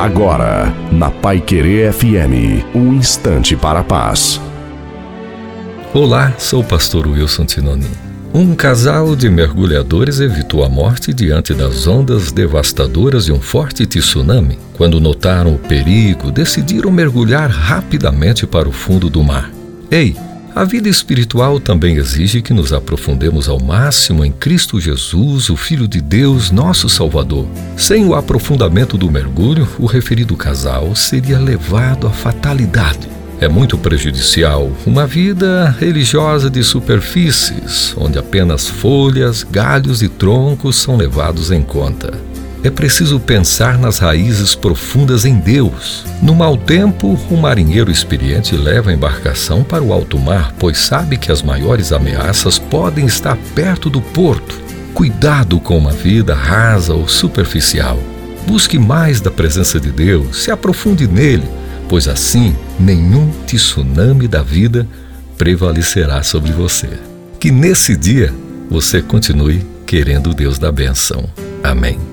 Agora, na Pai Querer FM, um instante para a paz. Olá, sou o pastor Wilson Tinoni. Um casal de mergulhadores evitou a morte diante das ondas devastadoras de um forte tsunami. Quando notaram o perigo, decidiram mergulhar rapidamente para o fundo do mar. Ei, a vida espiritual também exige que nos aprofundemos ao máximo em Cristo Jesus, o Filho de Deus, nosso Salvador. Sem o aprofundamento do mergulho, o referido casal seria levado à fatalidade. É muito prejudicial uma vida religiosa de superfícies, onde apenas folhas, galhos e troncos são levados em conta. É preciso pensar nas raízes profundas em Deus. No mau tempo, o marinheiro experiente leva a embarcação para o alto mar, pois sabe que as maiores ameaças podem estar perto do porto. Cuidado com uma vida rasa ou superficial. Busque mais da presença de Deus, se aprofunde nele, pois assim nenhum tsunami da vida prevalecerá sobre você. Que nesse dia você continue querendo o Deus da benção. Amém.